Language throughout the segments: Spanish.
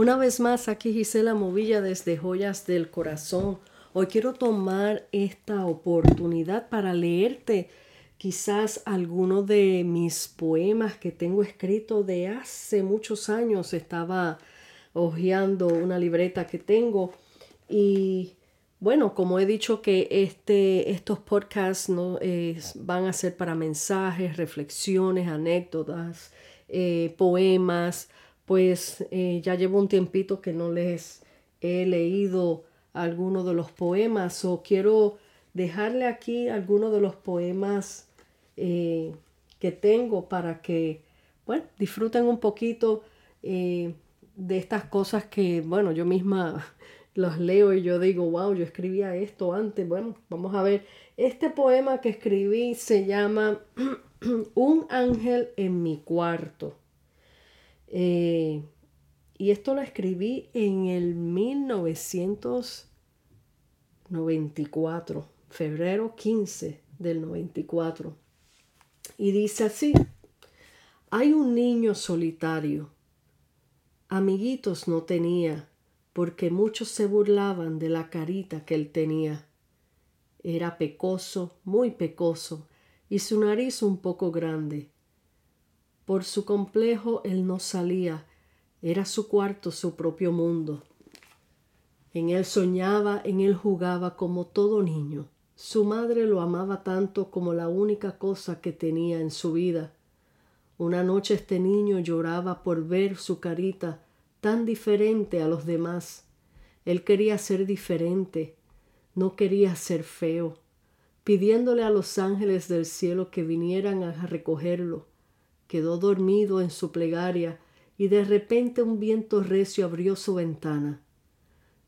Una vez más, aquí Gisela Movilla desde Joyas del Corazón. Hoy quiero tomar esta oportunidad para leerte quizás alguno de mis poemas que tengo escrito de hace muchos años. Estaba hojeando una libreta que tengo y bueno, como he dicho que este, estos podcasts ¿no? van a ser para mensajes, reflexiones, anécdotas, eh, poemas, pues eh, ya llevo un tiempito que no les he leído alguno de los poemas o quiero dejarle aquí algunos de los poemas eh, que tengo para que, bueno, disfruten un poquito de estas cosas que, bueno, yo misma los leo y yo digo, wow, yo escribía esto antes. Bueno, vamos a ver. Este poema que escribí se llama Un ángel en mi cuarto. Eh, y esto lo escribí en el 1994, febrero 15 del 94. Y dice así, hay un niño solitario, amiguitos no tenía porque muchos se burlaban de la carita que él tenía. Era pecoso, muy pecoso, y su nariz un poco grande. Por su complejo él no salía, era su cuarto su propio mundo. En él soñaba, en él jugaba como todo niño. Su madre lo amaba tanto como la única cosa que tenía en su vida. Una noche este niño lloraba por ver su carita tan diferente a los demás. Él quería ser diferente, no quería ser feo, pidiéndole a los ángeles del cielo que vinieran a recogerlo. Quedó dormido en su plegaria y de repente un viento recio abrió su ventana.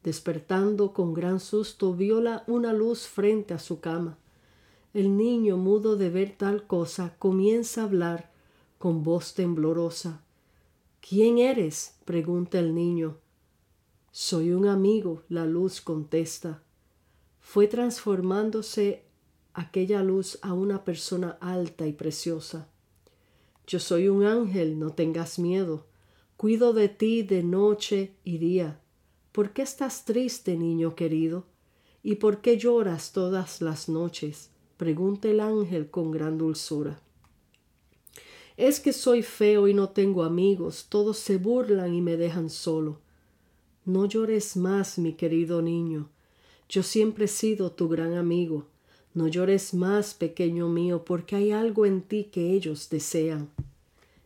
Despertando con gran susto viola una luz frente a su cama. El niño, mudo de ver tal cosa, comienza a hablar con voz temblorosa. ¿Quién eres? pregunta el niño. Soy un amigo, la luz contesta. Fue transformándose aquella luz a una persona alta y preciosa. Yo soy un ángel, no tengas miedo. Cuido de ti de noche y día. ¿Por qué estás triste, niño querido? ¿Y por qué lloras todas las noches? pregunta el ángel con gran dulzura. Es que soy feo y no tengo amigos, todos se burlan y me dejan solo. No llores más, mi querido niño. Yo siempre he sido tu gran amigo. No llores más, pequeño mío, porque hay algo en ti que ellos desean.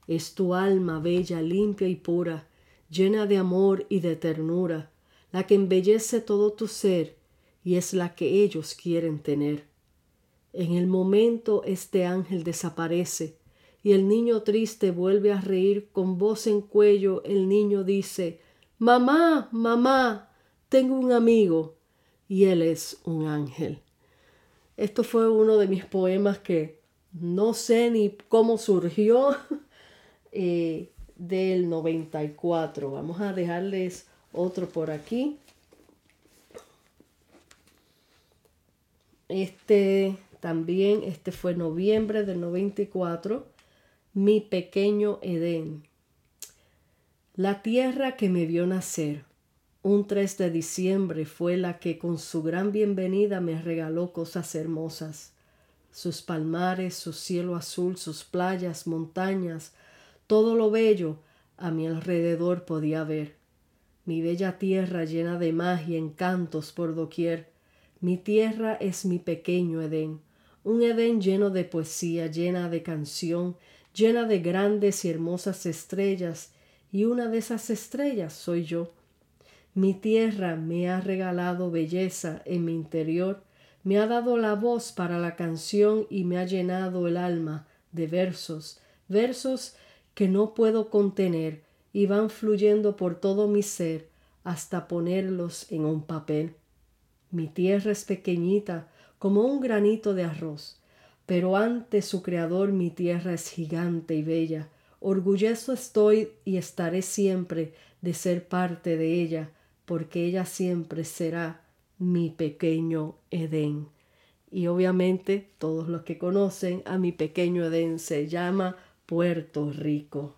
Es tu alma bella, limpia y pura, llena de amor y de ternura, la que embellece todo tu ser y es la que ellos quieren tener. En el momento este ángel desaparece, y el niño triste vuelve a reír con voz en cuello. El niño dice, Mamá, mamá, tengo un amigo y él es un ángel. Esto fue uno de mis poemas que no sé ni cómo surgió eh, del 94. Vamos a dejarles otro por aquí. Este también, este fue noviembre del 94 mi pequeño Edén. La tierra que me vio nacer, un 3 de diciembre, fue la que con su gran bienvenida me regaló cosas hermosas. Sus palmares, su cielo azul, sus playas, montañas, todo lo bello a mi alrededor podía ver. Mi bella tierra llena de magia, encantos por doquier. Mi tierra es mi pequeño Edén, un Edén lleno de poesía, llena de canción, llena de grandes y hermosas estrellas, y una de esas estrellas soy yo. Mi tierra me ha regalado belleza en mi interior, me ha dado la voz para la canción y me ha llenado el alma de versos, versos que no puedo contener y van fluyendo por todo mi ser hasta ponerlos en un papel. Mi tierra es pequeñita como un granito de arroz, pero ante su Creador mi tierra es gigante y bella. Orgulloso estoy y estaré siempre de ser parte de ella, porque ella siempre será mi pequeño Edén. Y obviamente todos los que conocen a mi pequeño Edén se llama Puerto Rico.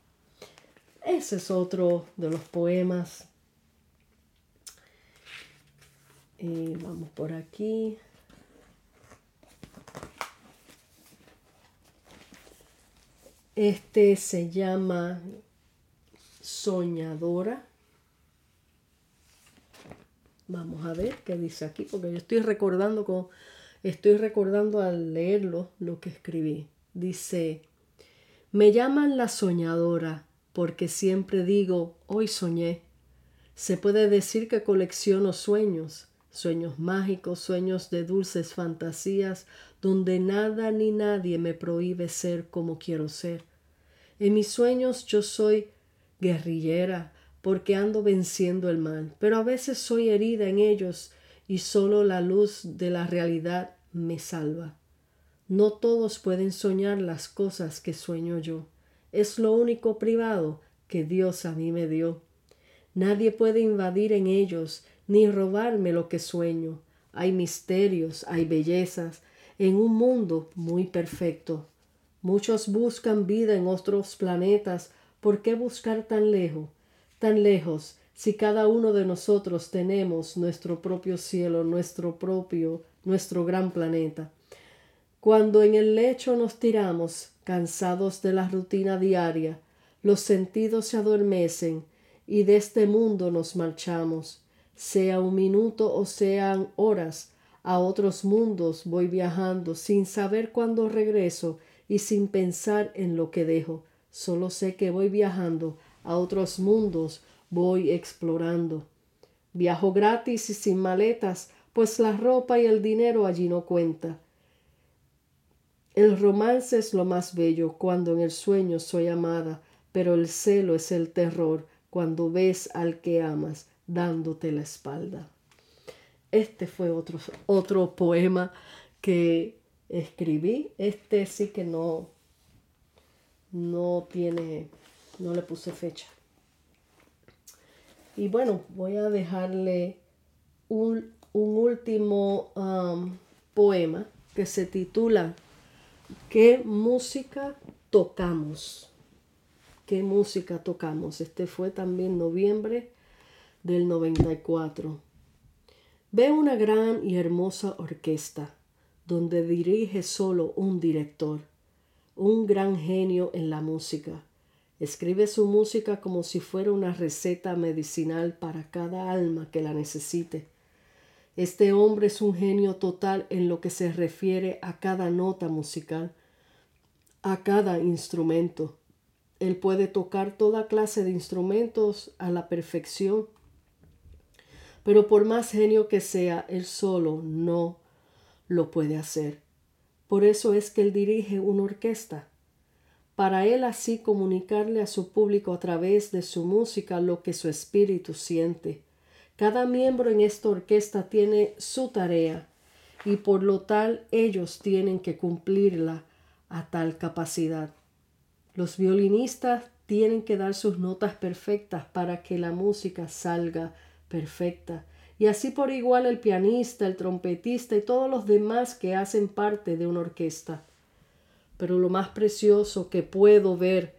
ese es otro de los poemas. Vamos por aquí. Este se llama Soñadora. Vamos a ver qué dice aquí, porque yo estoy recordando estoy recordando al leerlo lo que escribí. Dice, me llaman la soñadora porque siempre digo, hoy soñé. Se puede decir que colecciono sueños, sueños mágicos, sueños de dulces fantasías, donde nada ni nadie me prohíbe ser como quiero ser. En mis sueños yo soy guerrillera porque ando venciendo el mal, pero a veces soy herida en ellos y solo la luz de la realidad me salva. No todos pueden soñar las cosas que sueño yo. Es lo único privado que Dios a mí me dio. Nadie puede invadir en ellos ni robarme lo que sueño. Hay misterios, hay bellezas, en un mundo muy perfecto. Muchos buscan vida en otros planetas. ¿Por qué buscar tan lejos? Tan lejos, si cada uno de nosotros tenemos nuestro propio cielo, nuestro propio, nuestro gran planeta. Cuando en el lecho nos tiramos, cansados de la rutina diaria, los sentidos se adormecen y de este mundo nos marchamos sea un minuto o sean horas, a otros mundos voy viajando sin saber cuándo regreso y sin pensar en lo que dejo. Solo sé que voy viajando, a otros mundos voy explorando. Viajo gratis y sin maletas, pues la ropa y el dinero allí no cuenta. El romance es lo más bello cuando en el sueño soy amada, pero el celo es el terror cuando ves al que amas dándote la espalda. Este fue otro, otro poema que escribí. Este sí que no, no tiene, no le puse fecha. Y bueno, voy a dejarle un, último um, poema que se titula ¿Qué música tocamos? ¿Qué música tocamos? Este fue también noviembre del 94. Ve una gran y hermosa orquesta donde dirige solo un director, un gran genio en la música. Escribe su música como si fuera una receta medicinal para cada alma que la necesite. Este hombre es un genio total en lo que se refiere a cada nota musical, a cada instrumento. Él puede tocar toda clase de instrumentos a la perfección pero por más genio que sea, él solo no lo puede hacer. Por eso es que él dirige una orquesta. Para él así comunicarle a su público a través de su música lo que su espíritu siente. Cada miembro en esta orquesta tiene su tarea y por lo tal ellos tienen que cumplirla a tal capacidad. Los violinistas tienen que dar sus notas perfectas para que la música salga perfecta. Y así por igual el pianista, el trompetista y todos los demás que hacen parte de una orquesta. Pero lo más precioso que puedo ver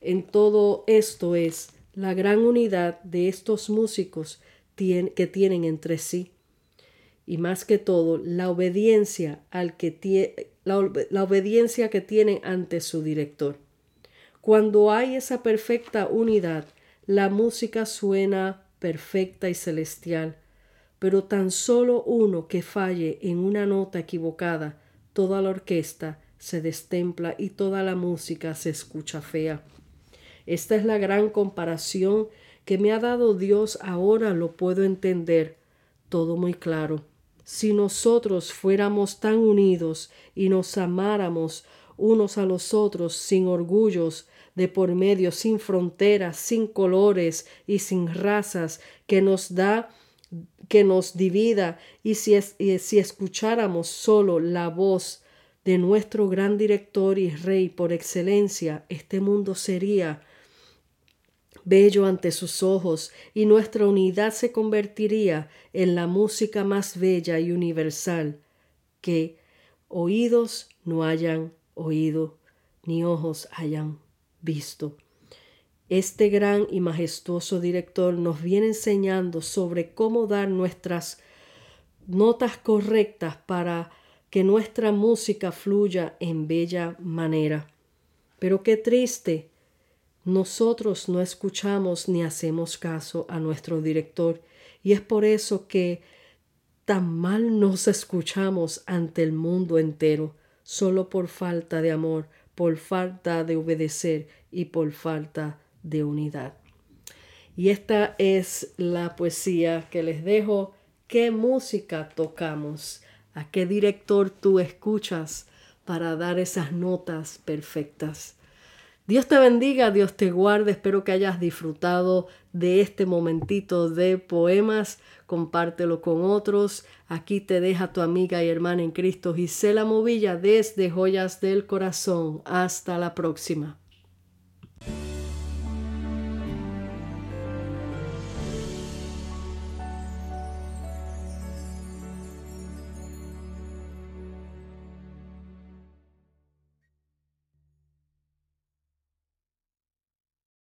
en todo esto es la gran unidad de estos músicos que tienen entre sí. Y más que todo, la obediencia, al que la, obediencia que tienen ante su director. Cuando hay esa perfecta unidad, la música suena perfecta y celestial, pero tan solo uno que falle en una nota equivocada, toda la orquesta se destempla y toda la música se escucha fea. Esta es la gran comparación que me ha dado Dios, ahora lo puedo entender todo muy claro. Si nosotros fuéramos tan unidos y nos amáramos unos a los otros sin orgullos, de por medio, sin fronteras, sin colores y sin razas, que nos da que nos divida y si, si escucháramos solo la voz de nuestro gran director y rey por excelencia, este mundo sería bello ante sus ojos y nuestra unidad se convertiría en la música más bella y universal que oídos no hayan oído ni ojos hayan visto. Este gran y majestuoso director nos viene enseñando sobre cómo dar nuestras notas correctas para que nuestra música fluya en bella manera. Pero qué triste, nosotros no escuchamos ni hacemos caso a nuestro director y es por eso que tan mal nos escuchamos ante el mundo entero, solo por falta de amor, por falta de obedecer y por falta de unidad. Y esta es la poesía que les dejo. ¿Qué música tocamos? ¿A qué director tú escuchas para dar esas notas perfectas? Dios te bendiga, Dios te guarde. Espero que hayas disfrutado de este momentito de poemas. Compártelo con otros. Aquí te deja tu amiga y hermana en Cristo Gisela Movilla desde Joyas del Corazón. Hasta la próxima.